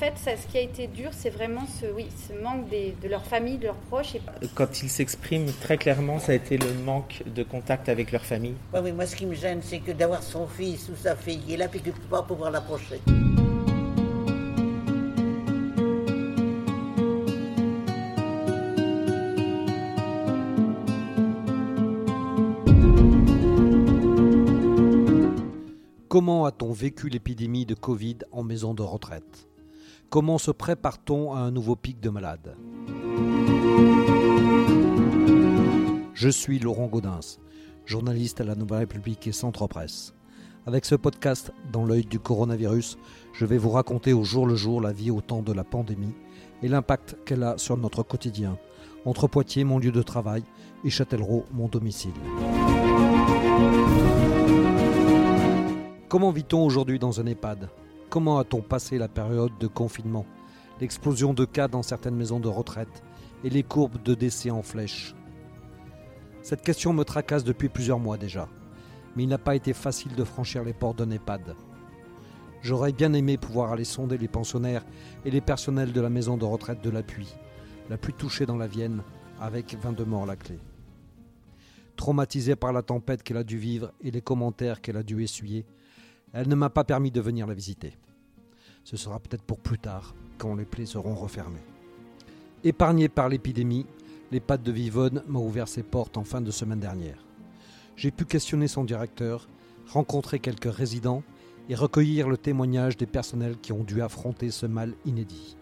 En fait, ça, ce qui a été dur, c'est vraiment ce, oui, ce manque de leur famille, de leurs proches. Quand ils s'expriment très clairement, ça a été le manque de contact avec leur famille. oui, moi, ce qui me gêne, c'est que d'avoir son fils ou sa fille qui est là, puis de ne pas pouvoir l'approcher. Comment a-t-on vécu l'épidémie de Covid en maison de retraite? Comment se prépare-t-on à un nouveau pic de malades Je suis Laurent Gaudens, journaliste à la Nouvelle République et Centre Presse. Avec ce podcast dans l'œil du coronavirus, je vais vous raconter au jour le jour la vie au temps de la pandémie et l'impact qu'elle a sur notre quotidien, entre Poitiers, mon lieu de travail, et Châtellerault, mon domicile. Comment vit-on aujourd'hui dans un EHPAD? Comment a-t-on passé la période de confinement? L'explosion de cas dans certaines maisons de retraite et les courbes de décès en flèche Cette question me tracasse depuis plusieurs mois déjà, mais il n'a pas été facile de franchir les portes d'un EHPAD. J'aurais bien aimé pouvoir aller sonder les pensionnaires et les personnels de la maison de retraite de l'appui, la plus touchée dans la Vienne, avec 22 morts à la clé. Traumatisée par la tempête qu'elle a dû vivre et les commentaires qu'elle a dû essuyer, elle ne m'a pas permis de venir la visiter. Ce sera peut-être pour plus tard, quand les plaies seront refermées. Épargné par l'épidémie, l'EHPAD de Vivonne m'a ouvert ses portes en fin de semaine dernière. J'ai pu questionner son directeur, rencontrer quelques résidents et recueillir le témoignage des personnels qui ont dû affronter ce mal inédit.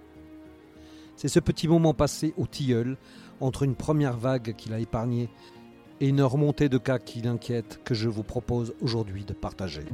C'est ce petit moment passé au tilleul, entre une première vague qu'il a épargnée et une remontée de cas qui l'inquiète que je vous propose aujourd'hui de partager.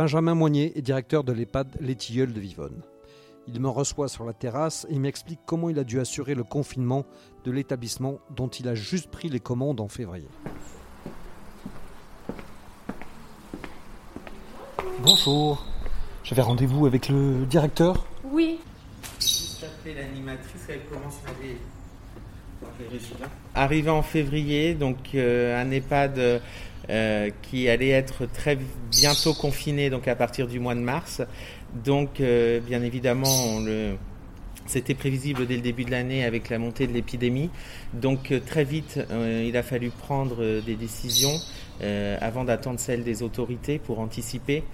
Benjamin Moignet est directeur de l'EHPAD Les Tilleuls de Vivonne. Il me reçoit sur la terrasse et m'explique comment il a dû assurer le confinement de l'établissement dont il a juste pris les commandes en février. Bonjour, j'avais rendez-vous avec le directeur? Oui. l'animatrice, elle commence à Arrivé en février, donc euh, un EHPAD euh, qui allait être très bientôt confiné donc à partir du mois de mars. Donc euh, bien évidemment c'était prévisible dès le début de l'année avec la montée de l'épidémie. Donc euh, très vite, il a fallu prendre des décisions avant d'attendre celles des autorités pour anticiper.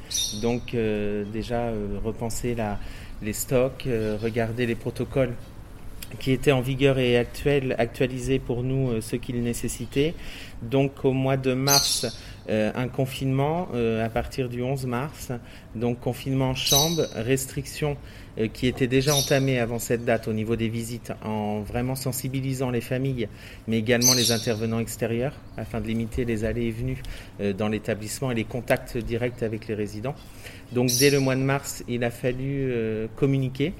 Donc déjà repenser les stocks, regarder les protocoles qui étaient en vigueur et actuels, actualisés pour nous ce qu'ils nécessitaient. Donc au mois de mars, euh, un confinement euh, à partir du 11 mars, donc confinement en chambre, restrictions euh, qui étaient déjà entamées avant cette date au niveau des visites en vraiment sensibilisant les familles, mais également les intervenants extérieurs afin de limiter les allées et venues dans l'établissement et les contacts directs avec les résidents. Donc dès le mois de mars, il a fallu communiquer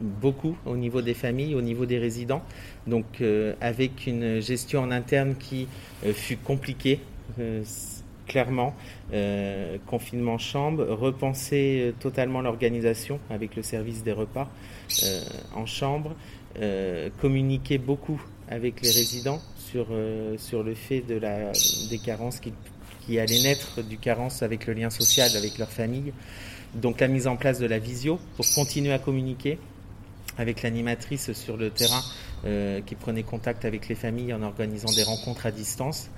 beaucoup au niveau des familles, au niveau des résidents, donc euh, avec une gestion en interne qui euh, fut compliquée, euh, clairement, confinement chambre, repenser totalement l'organisation avec le service des repas en chambre, communiquer beaucoup avec les résidents sur, sur le fait de la, des carences qui, qui allaient naître du carence avec le lien social avec leur famille. Donc la mise en place de la visio pour continuer à communiquer avec l'animatrice sur le terrain euh, qui prenait contact avec les familles en organisant des rencontres à distance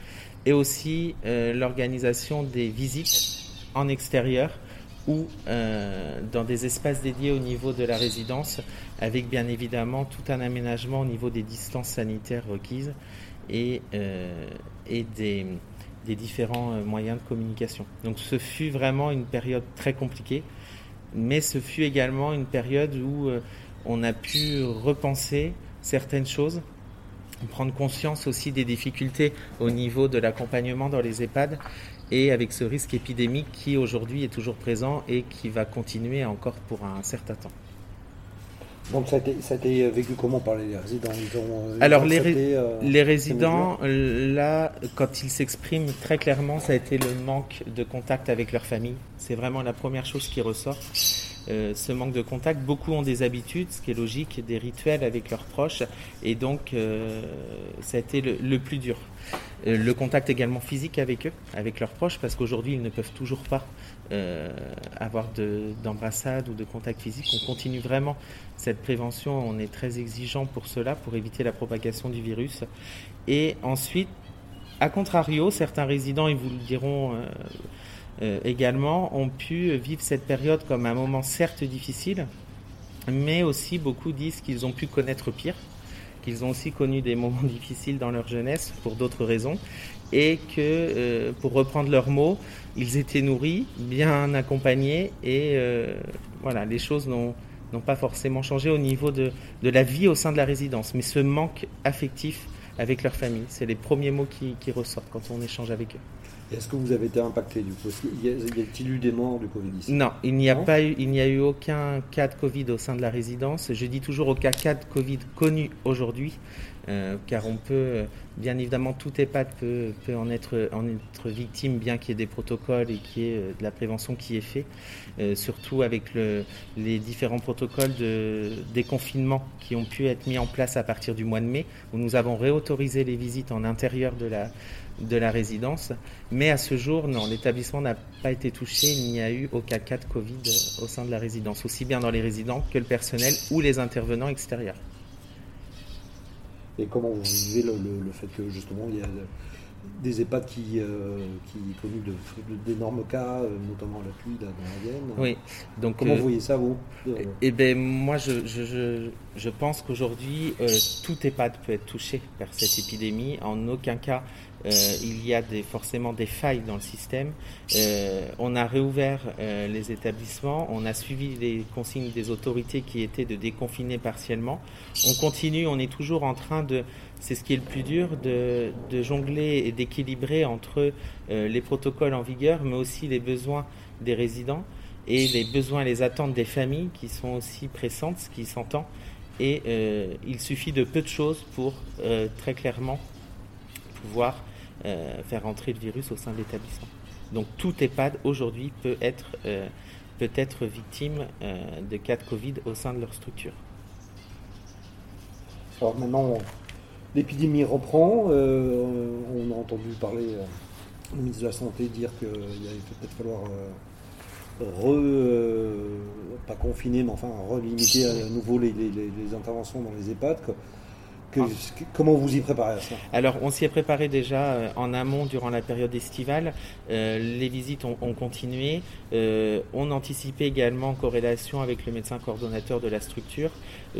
et aussi euh, l'organisation des visites en extérieur ou euh, dans des espaces dédiés au niveau de la résidence avec bien évidemment tout un aménagement au niveau des distances sanitaires requises et, des différents moyens de communication. Donc ce fut vraiment une période très compliquée, mais ce fut également une période où on a pu repenser certaines choses, prendre conscience aussi des difficultés au niveau de l'accompagnement dans les EHPAD et avec ce risque épidémique qui aujourd'hui est toujours présent et qui va continuer encore pour un certain temps. Donc ça a, été, ça a été vécu comment par les résidents? Ils ont, ils Alors les, ré euh, les résidents, là, quand ils s'expriment très clairement, ça a été le manque de contact avec leur famille. C'est vraiment la première chose qui ressort. Euh, ce manque de contact. Beaucoup ont des habitudes, ce qui est logique, des rituels avec leurs proches, et donc euh, ça a été le, plus dur. Euh, le contact également physique avec eux, avec leurs proches, parce qu'aujourd'hui ils ne peuvent toujours pas avoir d'embrassade ou de contact physique. On continue vraiment cette prévention, on est très exigeant pour cela, pour éviter la propagation du virus. Et ensuite, à contrario, certains résidents, ils vous le diront euh, également ont pu vivre cette période comme un moment certes difficile, mais aussi beaucoup disent qu'ils ont pu connaître pire, qu'ils ont aussi connu des moments difficiles dans leur jeunesse pour d'autres raisons, et que, euh, pour reprendre leurs mots, ils étaient nourris, bien accompagnés, et euh, voilà, les choses n'ont pas forcément changé au niveau de, de, la vie au sein de la résidence, mais ce manque affectif avec leur famille, c'est les premiers mots qui, qui ressortent quand on échange avec eux. Est-ce que vous avez été impacté du coup? Y a-t-il eu des morts du Covid-19 Non, il n'y a pas eu, il n'y a eu aucun cas de Covid au sein de la résidence. Je dis toujours aucun cas de Covid connu aujourd'hui, euh, car on peut, bien évidemment, tout EHPAD peut, en, être, victime, bien qu'il y ait des protocoles et qu'il y ait euh, de la prévention qui est fait, euh, surtout avec le, les différents protocoles de déconfinement qui ont pu être mis en place à partir du mois de mai, où nous avons réautorisé les visites en intérieur de la, de la résidence. Mais à ce jour, non, l'établissement n'a pas été touché. Il n'y a eu aucun cas de Covid au sein de la résidence, aussi bien dans les résidents que le personnel ou les intervenants extérieurs. Et comment vous vivez le, fait que justement il y a des EHPAD qui, euh, qui connus d'énormes cas, euh, notamment à l'appui dans la Vienne. Oui. Donc, Comment euh, vous voyez ça, vous Eh bien, moi, je, je, je, pense qu'aujourd'hui, tout EHPAD peut être touché par cette épidémie. En aucun cas, euh, il y a forcément des failles dans le système. Euh, on a réouvert euh, les établissements, on a suivi les consignes des autorités qui étaient de déconfiner partiellement. On continue, on est toujours en train de, c'est ce qui est le plus dur, de jongler et d'équilibrer entre les protocoles en vigueur, mais aussi les besoins des résidents et les besoins et les attentes des familles qui sont aussi pressantes, ce qui s'entend. Et il suffit de peu de choses pour très clairement pouvoir euh, faire entrer le virus au sein de l'établissement. Donc tout EHPAD aujourd'hui peut être, euh, victime euh, de cas de Covid au sein de leur structure. Alors maintenant, l'épidémie reprend. on a entendu parler, le ministre de la Santé dire qu'il allait peut-être falloir pas confiner, mais enfin relimiter à nouveau les interventions dans les EHPAD. Ah. comment vous y préparez à ça? Alors, on s'y est préparé déjà euh, en amont durant la période estivale. Euh, les visites ont, continué. Euh, on anticipait également en corrélation avec le médecin coordonnateur de la structure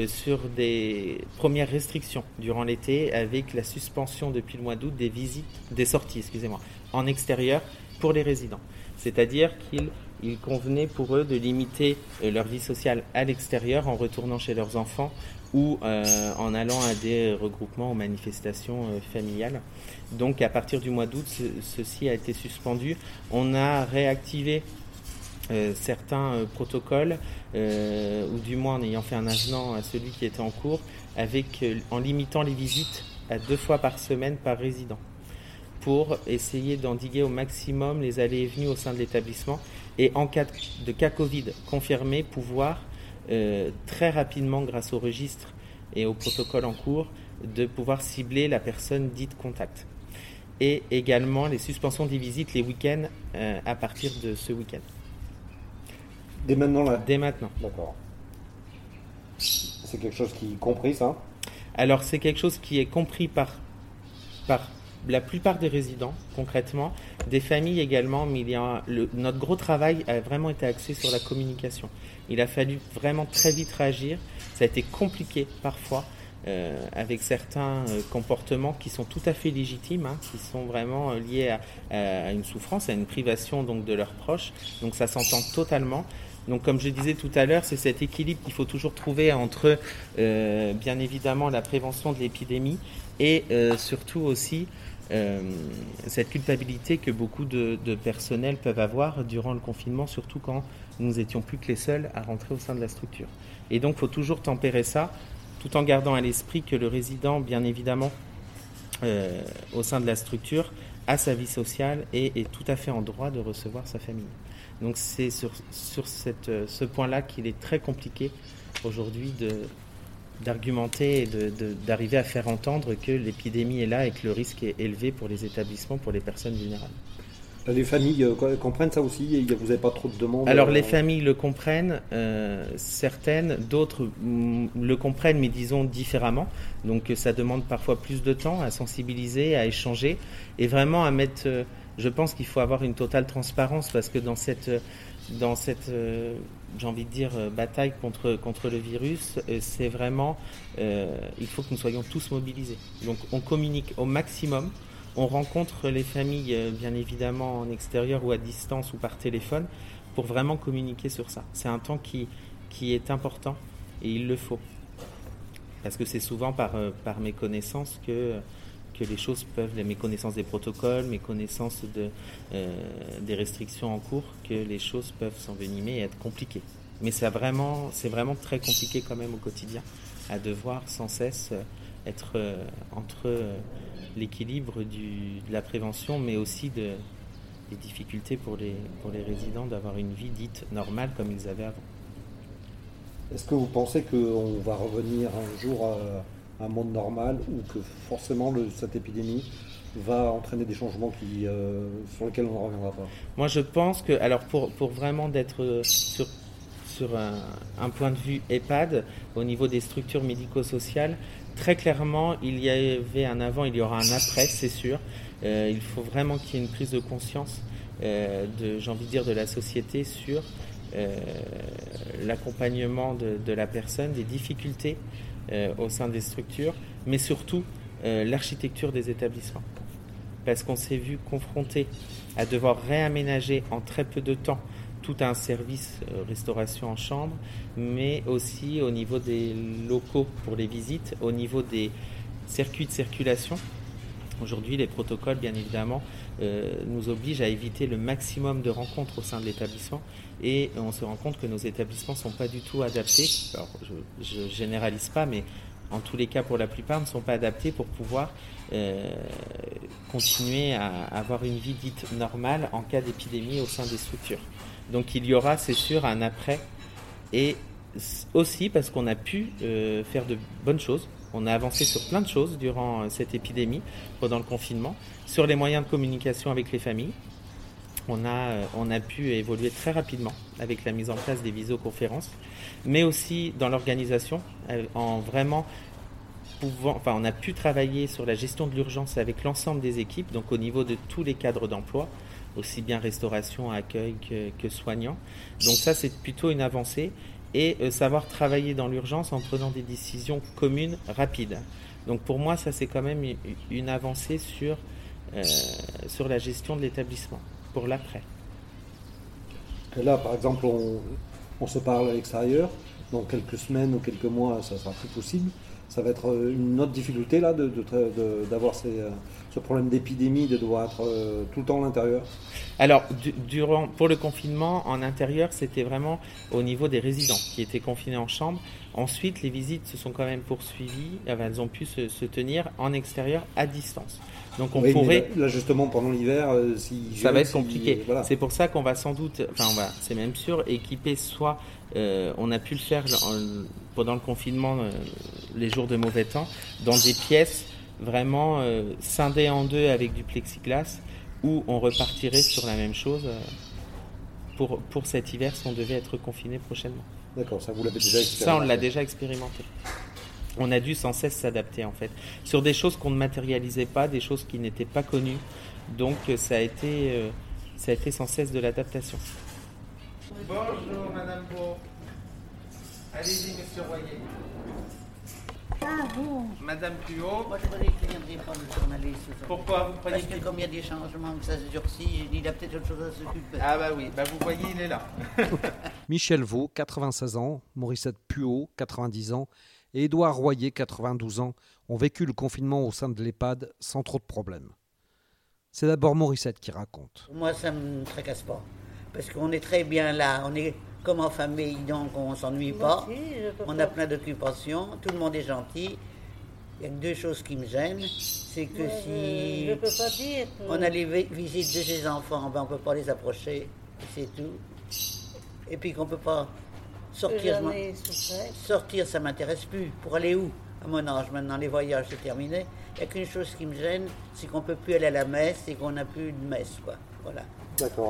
sur des premières restrictions durant l'été avec la suspension depuis le mois d'août des visites, des sorties, excusez-moi, en extérieur pour les résidents. C'est-à-dire qu'il convenait pour eux de limiter leur vie sociale à l'extérieur en retournant chez leurs enfants ou euh, en allant à des regroupements ou manifestations euh, familiales. Donc à partir du mois d'août, ceci a été suspendu. On a réactivé euh, certains protocoles, ou du moins en ayant fait un avenant à celui qui était en cours, avec, en limitant les visites à deux fois par semaine par résident, pour essayer d'endiguer au maximum les allées et venues au sein de l'établissement, et en cas de cas Covid confirmé, pouvoir euh, très rapidement, grâce au registre et au protocole en cours, de pouvoir cibler la personne dite contact. Et également les suspensions des visites les week-ends euh, à partir de ce week-end. Dès maintenant là Dès maintenant. D'accord. C'est quelque chose qui est compris ça? Alors c'est quelque chose qui est compris par, par la plupart des résidents, concrètement, des familles également, mais il y a notre gros travail a vraiment été axé sur la communication. Il a fallu vraiment très vite réagir. Ça a été compliqué parfois. Euh, avec certains euh, comportements qui sont tout à fait légitimes, hein, qui sont vraiment euh, liés à, une souffrance, à une privation donc de leurs proches. Donc ça s'entend totalement. Donc comme je disais tout à l'heure, c'est cet équilibre qu'il faut toujours trouver entre bien évidemment la prévention de l'épidémie et surtout aussi cette culpabilité que beaucoup de, de personnels peuvent avoir durant le confinement, surtout quand nous étions plus que les seuls à rentrer au sein de la structure. Et donc, il faut toujours tempérer ça, tout en gardant à l'esprit que le résident, bien évidemment, au sein de la structure, a sa vie sociale et est tout à fait en droit de recevoir sa famille. Donc c'est sur, cette, ce point-là qu'il est très compliqué aujourd'hui d'argumenter et d'arriver à faire entendre que l'épidémie est là et que le risque est élevé pour les établissements, pour les personnes vulnérables. Les familles euh, comprennent ça aussi Vous n'avez pas trop de demandes Alors les euh, familles le comprennent, euh, certaines, d'autres mm, le comprennent mais disons différemment. Donc ça demande parfois plus de temps à sensibiliser, à échanger et vraiment à mettre... je pense qu'il faut avoir une totale transparence parce que dans cette, dans cette j'ai envie de dire, bataille contre, contre le virus, c'est vraiment... il faut que nous soyons tous mobilisés. Donc on communique au maximum. On rencontre les familles, euh, bien évidemment, en extérieur ou à distance ou par téléphone, pour vraiment communiquer sur ça. C'est un temps qui, qui est important et il le faut. Parce que c'est souvent par, euh, par mes connaissances que, que les choses peuvent, mes connaissances des protocoles, mes connaissances euh, des restrictions en cours, que les choses peuvent s'envenimer et être compliquées. Mais c'est vraiment, c'est vraiment très compliqué quand même au quotidien, à devoir sans cesse être entre l'équilibre de la prévention, mais aussi de, des difficultés pour les, pour les résidents d'avoir une vie dite normale comme ils avaient avant. Est-ce que vous pensez qu'on va revenir un jour à monde normal ou que forcément cette épidémie va entraîner des changements euh, sur lesquels on ne reviendra pas Moi je pense que, alors pour, vraiment d'être sur, sur un, point de vue EHPAD, au niveau des structures médico-sociales, Très clairement, il y avait un avant, il y aura un après, c'est sûr. Euh, il faut vraiment qu'il y ait une prise de conscience, euh, de, j'ai envie de dire, de la société sur euh, l'accompagnement de, la personne, des difficultés au sein des structures, mais surtout l'architecture des établissements. Parce qu'on s'est vu confronté à devoir réaménager en très peu de temps tout un service euh, restauration en chambre, mais aussi au niveau des locaux pour les visites, au niveau des circuits de circulation. Aujourd'hui, les protocoles, bien évidemment, euh, nous obligent à éviter le maximum de rencontres au sein de l'établissement et on se rend compte que nos établissements ne sont pas du tout adaptés. Alors, je ne généralise pas, mais en tous les cas, pour la plupart, ne sont pas adaptés pour pouvoir euh, continuer à avoir une vie dite normale en cas d'épidémie au sein des structures. Donc il y aura, c'est sûr, un après. Et aussi parce qu'on a pu euh, faire de bonnes choses. On a avancé sur plein de choses durant euh, cette épidémie, pendant le confinement, sur les moyens de communication avec les familles. On a, euh, on a pu évoluer très rapidement avec la mise en place des visioconférences, mais aussi dans l'organisation, en vraiment pouvant, enfin, on a pu travailler sur la gestion de l'urgence avec l'ensemble des équipes, donc au niveau de tous les cadres d'emploi, aussi bien restauration, accueil que, que soignant. Donc ça, c'est plutôt une avancée. Et euh, savoir travailler dans l'urgence en prenant des décisions communes rapides. Donc pour moi, ça, c'est quand même une avancée sur, euh, sur la gestion de l'établissement, pour l'après. Là, par exemple, on, on se parle à l'extérieur. Dans quelques semaines ou quelques mois, ça sera plus possible ça va être euh, une autre difficulté là d'avoir euh, ce problème d'épidémie, de devoir être euh, tout le temps à l'intérieur Alors, durant, pour le confinement, en intérieur, c'était vraiment au niveau des résidents qui étaient confinés en chambre. Ensuite, les visites se sont quand même poursuivies, elles ont pu se, tenir en extérieur à distance. Donc on pourrait. Là, justement, pendant l'hiver, si ça va être compliqué. C'est pour ça qu'on va sans doute, enfin, on va, c'est même sûr, équiper soit euh, on a pu le faire pendant le confinement, euh, les jours de mauvais temps, dans des pièces vraiment euh, scindées en deux avec du plexiglas, où on repartirait sur la même chose pour, pour cet hiver si on devait être confiné prochainement. D'accord, ça vous l'avez déjà expérimenté Ça, on l'a déjà expérimenté. On a dû sans cesse s'adapter en fait, sur des choses qu'on ne matérialisait pas, des choses qui n'étaient pas connues. Donc ça a été, ça a été sans cesse de l'adaptation. Bonjour Madame Beau. Allez-y Monsieur Royer. Ah bon Madame Puot. Moi je voulais viendrait pas le journaliste. Pourquoi vous Parce que comme il y a des changements, que ça se durcit, il a peut-être autre chose à s'occuper. Ah bah oui, bah vous voyez, il est là. Michel Vaux, 96 ans, Mauricette Puot, 90 ans, et Édouard Royer, 92 ans, ont vécu le confinement au sein de l'EHPAD sans trop de problèmes. C'est d'abord Morissette qui raconte. Moi, ça ne me tracasse pas. Parce qu'on est très bien là. On est comme en famille, donc on ne s'ennuie pas. On a plein d'occupations. Tout le monde est gentil. Il y a deux choses qui me gênent. C'est que si je peux pas dire on a les vi- visites de ses enfants, ben on ne peut pas les approcher. C'est tout. Et puis qu'on ne peut pas sortir. Sortir, ça m'intéresse plus. Pour aller où? À mon âge, maintenant, les voyages, c'est terminé. Il n'y a qu'une chose qui me gêne, c'est qu'on ne peut plus aller à la messe et qu'on n'a plus de messe, quoi. Voilà.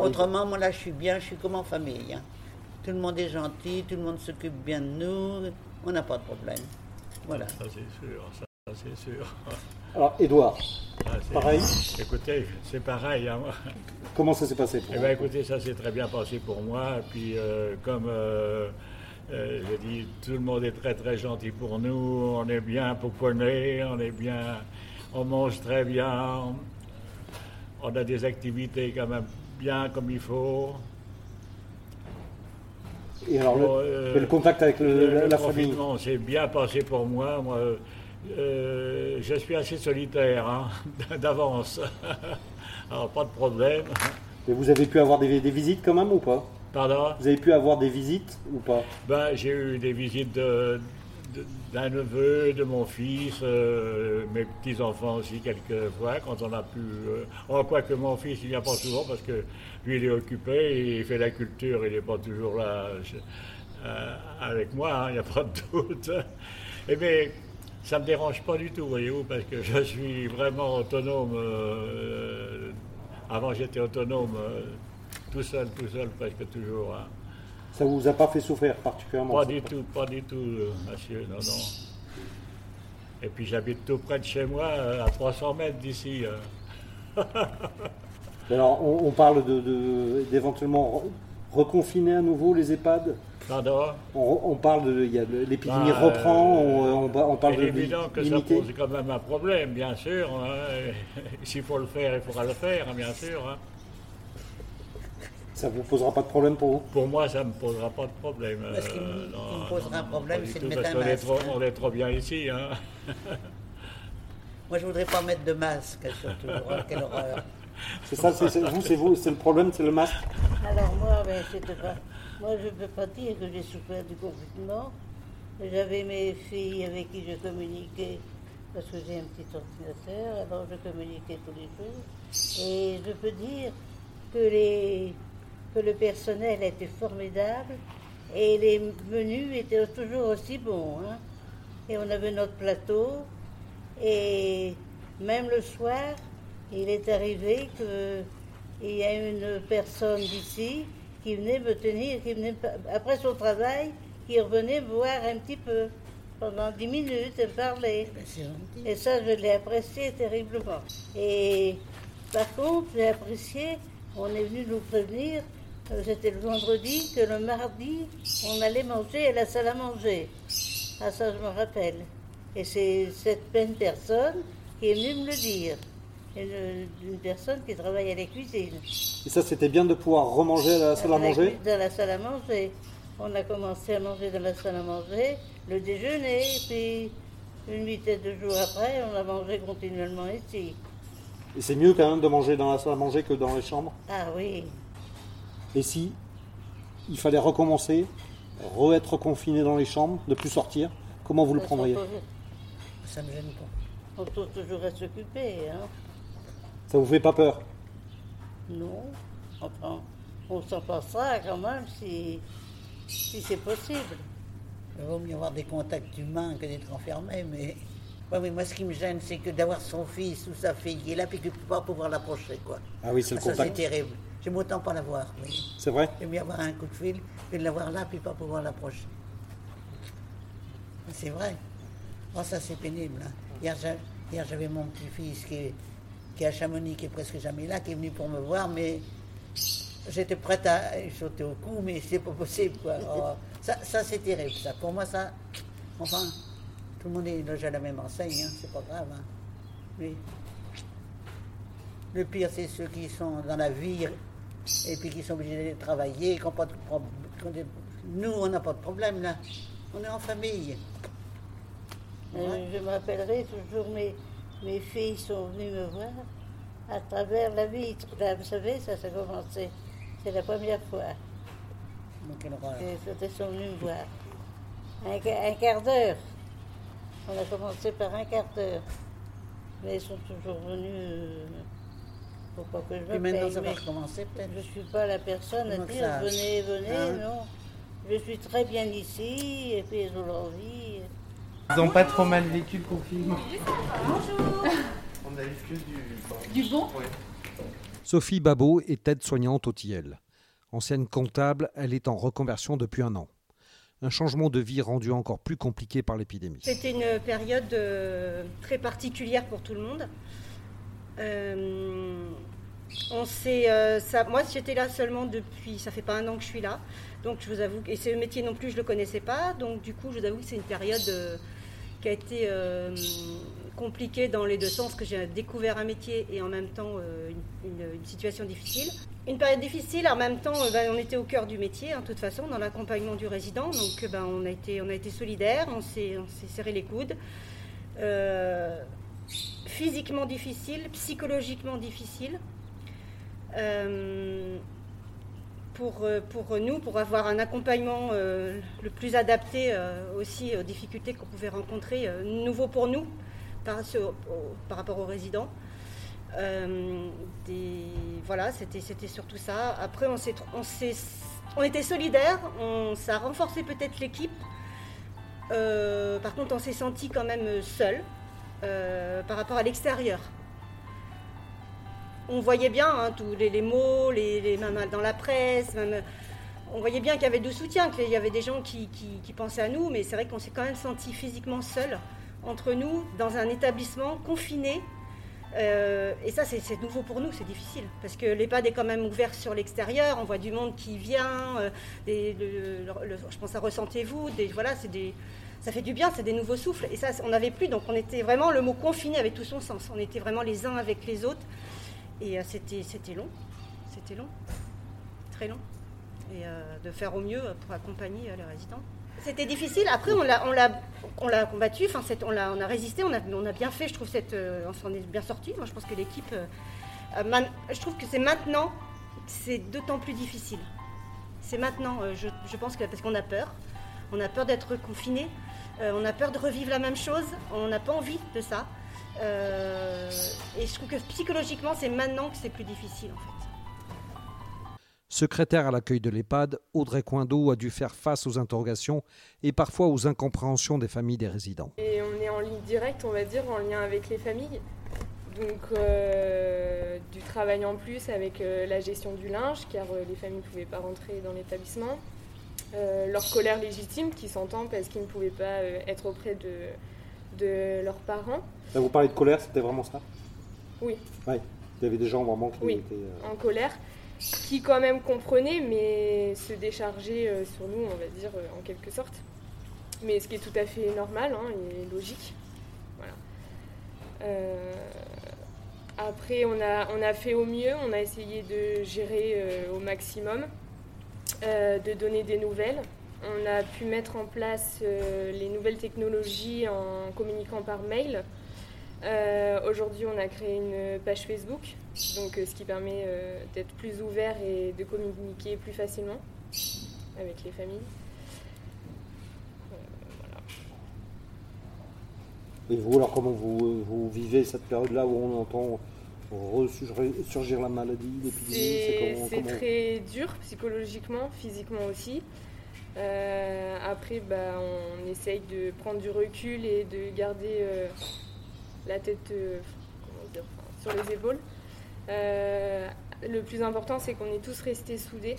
Autrement, moi, là, je suis bien, je suis comme en famille. hein. Tout le monde est gentil, tout le monde s'occupe bien de nous. On n'a pas de problème. Voilà. Ça c'est sûr, ça, ça, c'est sûr. Alors, Edouard, Ah, c'est- Pareil Écoutez, c'est pareil. hein. comment ça s'est passé pour Eh vous bien, écoutez, ça s'est très bien passé pour moi. Et puis, euh, comme euh, euh, je dis, tout le monde est très très gentil pour nous. On est bien pouponné, on est bien, on mange très bien. On a des activités quand même bien comme il faut. Et alors, le, Bon, euh, le contact avec le- Le- la, le la famille s'est bien passé pour moi. Moi, euh, je suis assez solitaire hein, d'avance. Alors, pas de problème. Et vous avez pu avoir des, des visites quand même ou pas? Pardon? Vous avez pu avoir des visites ou pas? Ben, J'ai eu des visites de- d'un neveu, de mon fils, euh, mes petits-enfants aussi quelques fois, quand on a pu... Euh, oh, quoique mon fils, il vient pas souvent parce que lui, il est occupé, il fait la culture, il n'est pas toujours là euh, avec moi, hein, il n'y a pas de doute. Et bien, ça ne me dérange pas du tout, voyez-vous, parce que je suis vraiment autonome. euh, avant, j'étais autonome, tout seul, tout seul, presque toujours. hein. Ça vous a pas fait souffrir particulièrement Pas du tout, pas du tout, euh, monsieur, non, non. Et puis j'habite tout près de chez moi, euh, à 300 mètres d'ici. euh. Alors, on, on parle de- de- d'éventuellement re- reconfiner à nouveau les EHPAD? Pardon? On, on parle de. L'épidémie Bah, reprend, euh, on, on- parle Il de est évident que ça pose quand même un problème, bien sûr. hein. S'il faut le faire, il faudra le faire, hein, bien sûr. hein. Ça vous posera pas de problème pour vous Pour moi, ça ne me posera pas de problème. Qu'il me- euh, me posera non, problème, c'est de mettre un masque, trop-. On est trop bien ici. hein. Moi, je voudrais pas mettre de masque, surtout. Oh, quelle horreur. C'est ça, c'est- vous, c'est vous, c'est le problème, c'est le masque. Alors moi, ben, pas... moi je ne peux pas dire que j'ai souffert du confinement. J'avais mes filles avec qui je communiquais parce que j'ai un petit ordinateur, alors je communiquais tous les jours. Et je peux dire que, les, que le personnel était formidable et les menus étaient toujours aussi bons. hein. Et on avait notre plateau et même le soir, il est arrivé que il y a une personne d'ici qui venait me tenir, qui venait après son travail, qui revenait me voir un petit peu pendant dix minutes et parler. Ben, c'est gentil. Et ça, je l'ai apprécié terriblement. Et par contre, j'ai apprécié, on est venu nous prévenir, c'était le vendredi, que le mardi, on allait manger à la salle à manger. Ah, ça, je me rappelle. Et c'est cette même personne qui est venue me le dire. Une, une personne qui travaille à la cuisine. Et ça, c'était bien de pouvoir remanger à la salle à la manger. Dans la salle à manger. On a commencé à manger dans la salle à manger, le déjeuner, puis une huitaine de jours après, on a mangé continuellement ici. Et c'est mieux quand même de manger dans la salle à manger que dans les chambres? Ah oui, Et si il fallait recommencer, re-être confiné dans les chambres, ne plus sortir, comment vous le prendriez? Ça me gêne pas. On peut toujours à s'occuper, hein. Ça vous fait pas peur? Non, enfin, on s'en passera quand même si, si c'est possible. Il vaut mieux avoir des contacts humains que d'être enfermé, mais... Ouais, mais moi, ce qui me gêne, c'est que d'avoir son fils ou sa fille qui est là, puis de ne pas pouvoir l'approcher, quoi. Ah oui, c'est le ça, c'est terrible. J'aime autant pas l'avoir. C'est vrai? J'aime bien avoir un coup de fil, que de l'avoir là, puis pas pouvoir l'approcher. C'est vrai. Oh, ça, c'est pénible. hein. Hier, j'a- hier, j'avais mon petit-fils qui est, qui est à Chamonix, qui est presque jamais là, qui est venu pour me voir, mais j'étais prête à sauter au cou, mais c'est pas possible, quoi. Oh, ça, ça, c'est terrible, ça. Pour moi, ça... Enfin, tout le monde est logé à la même enseigne, hein, c'est pas grave. hein. Mais le pire, c'est ceux qui sont dans la vie et puis qui sont obligés d'aller travailler, qui ont pas de prob- qui ont des- Nous, on n'a pas de problème, là. On est en famille. Euh, je me rappellerai toujours, mes, mes filles sont venues me voir à travers la vitre. Là, vous savez, ça, ça a commencé. C'est la première fois ils sont venus me voir. Un, un quart d'heure. On a commencé par un quart d'heure. Mais ils sont toujours venus. Pour pas que je me Et maintenant, paye, ça va mais recommencer peut-être. Je ne suis pas la personne à dire ça- venez, venez, Hein non. Je suis très bien ici, et puis ils ont leur vie. Ils n'ont pas trop mal vécu le confinement. Bonjour. On a eu que du. Du bon Sophie Babot est aide-soignante au Tilleul. Ancienne comptable, elle est en reconversion depuis un an. Un changement de vie rendu encore plus compliqué par l'épidémie. C'était une période euh, très particulière pour tout le monde. Euh, on euh, moi, j'étais là seulement depuis, ça fait pas un an que je suis là, donc je vous avoue, et ce métier non plus, je le connaissais pas, donc du coup, je vous avoue que c'est une période euh, qui a été compliquée dans les deux sens, que j'ai découvert un métier et en même temps une, situation difficile. Une période difficile, en même temps, ben, on était au cœur du métier, hein, de toute façon, dans l'accompagnement du résident, donc ben, on a été, on a été solidaires, on s'est, serré les coudes. Physiquement difficile, psychologiquement difficile. Euh, pour, euh, pour nous, pour avoir un accompagnement euh, le plus adapté aussi aux difficultés qu'on pouvait rencontrer, nouveau pour nous par, rapport aux résidents. Voilà, c'était, surtout ça. Après, on, on, on était solidaires, on, ça a renforcé peut-être l'équipe. Par contre, on s'est senti quand même seul euh, par rapport à l'extérieur. On voyait bien hein, tous les, mots, les, les- dans la presse, euh, on voyait bien qu'il y avait du soutien, qu'il y avait des gens qui, pensaient à nous, mais c'est vrai qu'on s'est quand même senti physiquement seul entre nous dans un établissement confiné. Euh, et ça, c'est nouveau pour nous, c'est difficile. Parce que l'EHPAD est quand même ouvert sur l'extérieur, on voit du monde qui vient, je pense à Ressentez-vous, voilà, c'est des, ça fait du bien, c'est des nouveaux souffles. Et ça, on n'avait plus, donc on était vraiment, le mot confiné avait tout son sens. On était vraiment les uns avec les autres. Et euh, c'était c'était long, c'était long, très long. Et euh, de faire au mieux pour accompagner euh, les résidents. C'était difficile. Après, on l'a, on l'a, on l'a combattu. Enfin, on l'a, on a résisté. On a, on a bien fait. Je trouve cette, euh, on s'en est bien sorti. Moi, je pense que l'équipe. je trouve que c'est maintenant, c'est d'autant plus difficile. C'est maintenant. je, je pense que parce qu'on a peur. On a peur d'être confiné. Euh, on a peur de revivre la même chose. On n'a pas envie de ça. Euh, et je trouve que psychologiquement, c'est maintenant que c'est plus difficile en fait. Secrétaire à l'accueil de l'EHPAD, Audrey Coindeau a dû faire face aux interrogations et parfois aux incompréhensions des familles des résidents. Et on est en ligne directe, on va dire, en lien avec les familles. Donc euh, du travail en plus avec euh, la gestion du linge, car euh, les familles ne pouvaient pas rentrer dans l'établissement. Euh, leur colère légitime qui s'entend parce qu'ils ne pouvaient pas euh, être auprès de, de leurs parents. Là, vous parlez de colère, c'était vraiment ça? Oui. Ouais. Il y avait des gens vraiment qui Oui. étaient. euh, en colère, qui quand même comprenaient, mais se déchargeaient sur nous, on va dire, en quelque sorte. Mais ce qui est tout à fait normal hein, et logique. Voilà. Après, on a, on a fait au mieux, on a essayé de gérer au maximum, euh, de donner des nouvelles. On a pu mettre en place euh, les nouvelles technologies en communiquant par mail. Euh, Aujourd'hui, on a créé une page Facebook, donc ce qui permet d'être plus ouvert et de communiquer plus facilement avec les familles. Et vous, alors, comment vous, vous vivez cette période-là où on entend ressurgir la maladie, l'épidémie C'est très dur psychologiquement, physiquement aussi. Euh, après, bah, on essaye de prendre du recul et de garder euh, la tête euh, comment dire, enfin, sur les épaules. Le plus important, c'est qu'on est tous restés soudés.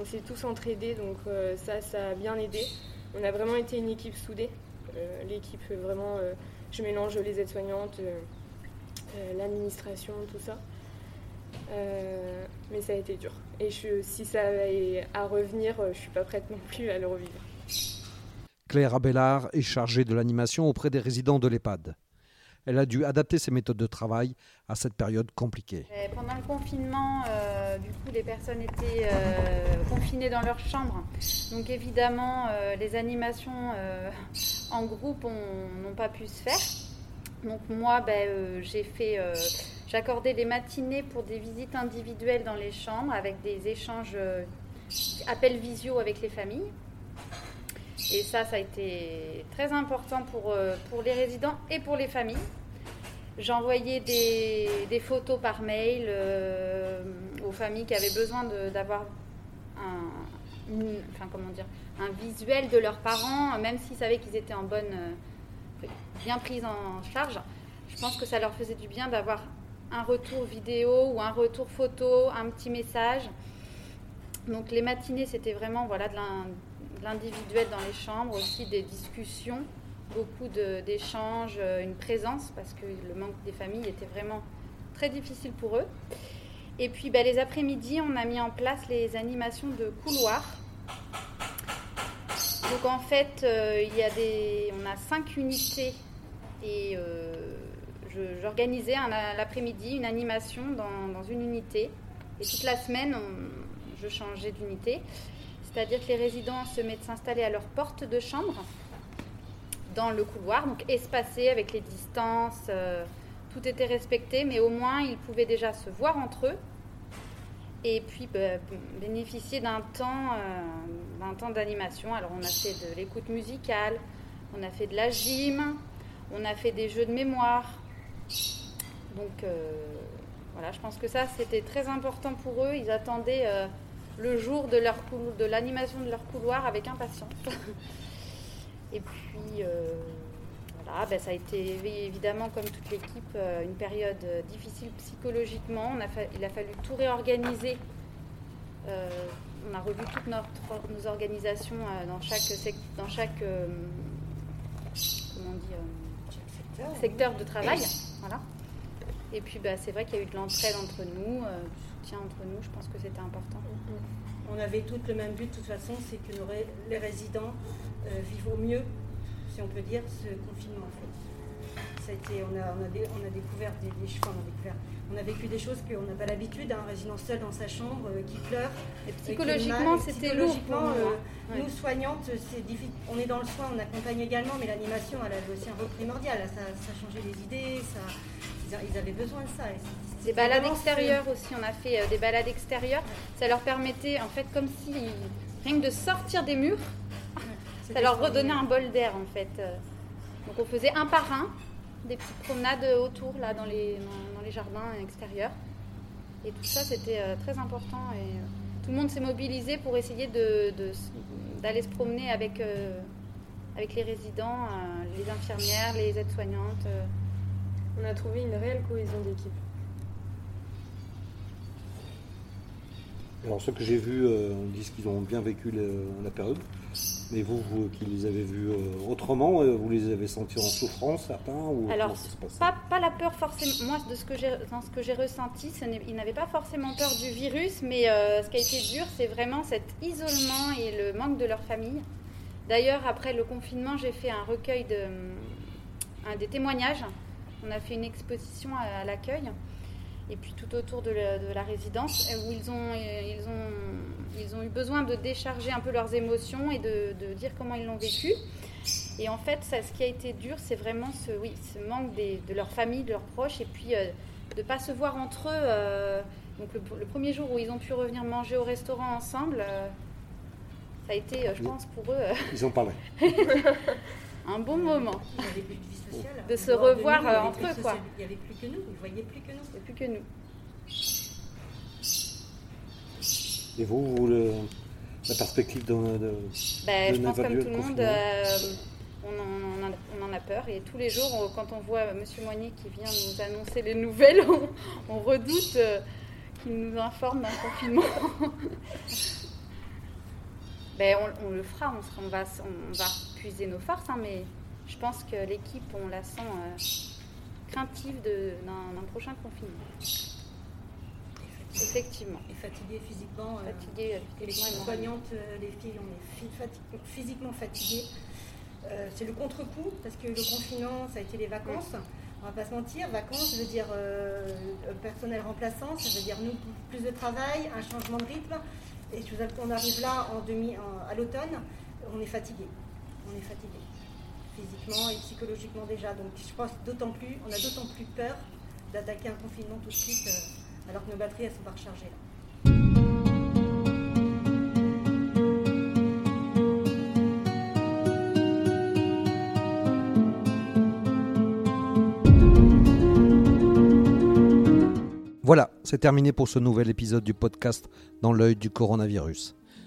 On s'est tous entraidés, donc ça, ça a bien aidé. On a vraiment été une équipe soudée. L'équipe, vraiment, je mélange les aides-soignantes, l'administration, tout ça. Euh, mais ça a été dur. Et je, si ça est à revenir, euh, je suis pas prête non plus à le revivre. Claire Abellard est chargée de l'animation auprès des résidents de l'EHPAD. Elle a dû adapter ses méthodes de travail à cette période compliquée. Et pendant le confinement, euh, du coup, les personnes étaient euh, confinées dans leur chambre. Donc évidemment, euh, les animations euh, en groupe ont- n'ont pas pu se faire. Donc moi, ben, euh, j'ai fait, euh, J'accordais les matinées pour des visites individuelles dans les chambres avec des échanges, euh, appels visio avec les familles. Et ça, ça a été très important pour, euh, pour les résidents et pour les familles. J'envoyais des, des photos par mail aux familles qui avaient besoin d'avoir enfin, un visuel de leurs parents, même s'ils savaient qu'ils étaient en bonne, bien pris en charge. Je pense que ça leur faisait du bien d'avoir un retour vidéo ou un retour photo, un petit message. Donc les matinées, c'était vraiment voilà, de l'in- de l'individuel dans les chambres, aussi des discussions, beaucoup d'échanges, euh, une présence, parce que le manque des familles était vraiment très difficile pour eux. Et puis ben, les après-midi, on a mis en place les animations de couloir. Donc en fait, euh, on a cinq unités et euh, j'organisais l'après-midi une animation dans, une unité. Et toute la semaine, je changeais d'unité. C'est-à-dire que les résidents se mettent s'installer à leur porte de chambre dans le couloir, donc espacé avec les distances, euh, tout était respecté, mais au moins ils pouvaient déjà se voir entre eux et puis bah, bénéficier d'un temps, euh, temps d'animation. Alors on a fait de l'écoute musicale, on a fait de la gym, on a fait des jeux de mémoire. Donc euh, voilà, je pense que ça c'était très important pour eux. Ils attendaient euh, le jour de leur de l'animation de leur couloir avec impatience. Et puis euh, voilà, ben, ça a été évidemment comme toute l'équipe euh, une période euh, difficile psychologiquement. On a fa- il a fallu tout réorganiser. Euh, on a revu toutes notre- nos organisations euh, dans chaque, sec- dans chaque euh, comment on dit, secteur de travail. Voilà. Et puis bah, c'est vrai qu'il y a eu de l'entraide entre nous, du soutien entre nous. Je pense que c'était important. On avait toutes le même but de toute façon, c'est que les résidents vivent au mieux, si on peut dire, ce confinement en fait. Ça a été, on, a, on, a on a découvert des, des enfin, on a découvert, on a vécu des choses qu'on n'a pas l'habitude, un résident seul dans sa chambre euh, qui pleure. Et a psychologiquement, c'était lourd pour nous, euh, hein. Ouais. nous soignantes, c'est. On est dans le soin, on accompagne également, mais l'animation, elle avait aussi un rôle primordial. Ça, ça changeait les idées, ça, ils a- avaient besoin de ça. Des balades extérieures aussi, on a fait euh, des balades extérieures. Ça leur permettait, en fait, comme si rien que de sortir des murs, ça leur redonnait un bol d'air en fait. Donc on faisait un par un des petites promenades autour là dans les, dans, dans les jardins extérieurs. Et tout ça c'était euh, très important et euh, tout le monde s'est mobilisé pour essayer de, de d'aller se promener avec, euh, avec les résidents, euh, les infirmières, les aides-soignantes. euh. On a trouvé une réelle cohésion d'équipe. Alors ceux que j'ai vus euh, disent qu'ils ont bien vécu le- la période. Mais vous, vous qui les avez vus euh, autrement, euh, vous les avez sentis en souffrance certains ou Alors, Pas, pas la peur forcément. Moi, de ce que j'ai, dans ce que j'ai ressenti, ce ils n'avaient pas forcément peur du virus, mais euh, ce qui a été dur, c'est vraiment cet isolement et le manque de leur famille. D'ailleurs, après le confinement, j'ai fait un recueil de un des témoignages. On a fait une exposition à, à l'accueil, et puis tout autour de la, de la résidence, euh, où ils ont, ils, ont, ils ont eu besoin de décharger un peu leurs émotions et de, de dire comment ils l'ont vécu. Et en fait, ça, ce qui a été dur, c'est vraiment ce, oui, ce manque des- de leur famille, de leurs proches, et puis euh, de ne pas se voir entre eux. euh, donc le, le premier jour où ils ont pu revenir manger au restaurant ensemble, euh, ça a été, euh, je pense, pour eux, euh, Ils en parlaient. un bon moment. Il n'y avait plus de vie sociale. De En se dehors de revoir, nous, euh, il y avait entre eux, quoi. Il n'y avait plus que nous, ils ne voyaient plus que nous. Et plus que nous. Et vous, vous, le- la perspective de, de- Ben, de je pense comme tout le monde, euh, on, en, on en a, on en a peur. Et tous les jours, on- quand on voit M. Moigny qui vient nous annoncer les nouvelles, on, on redoute euh, qu'il nous informe d'un confinement. ben, on, on le fera, on, sera- on va, on va nos forces, hein, mais je pense que l'équipe, on la sent euh, craintive d'un prochain confinement. Effectivement. Et fatigués physiquement. euh, Fatigué, Et les soignantes, euh, les filles, on est physiquement fatiguées. Euh, c'est le contre-coup, parce que le confinement, ça a été les vacances. On va pas se mentir, vacances, ça veut dire euh, euh, personnel remplaçant, ça veut dire nous plus de travail, un changement de rythme. Et je vous avoue qu'on arrive là en demi, en- à l'automne, on est fatigué. On est fatigué, physiquement et psychologiquement déjà. Donc je pense d'autant plus, on a d'autant plus peur d'attaquer un confinement tout de suite euh, alors que nos batteries elles sont pas rechargées. là. Voilà, c'est terminé pour ce nouvel épisode du podcast Dans l'œil du coronavirus.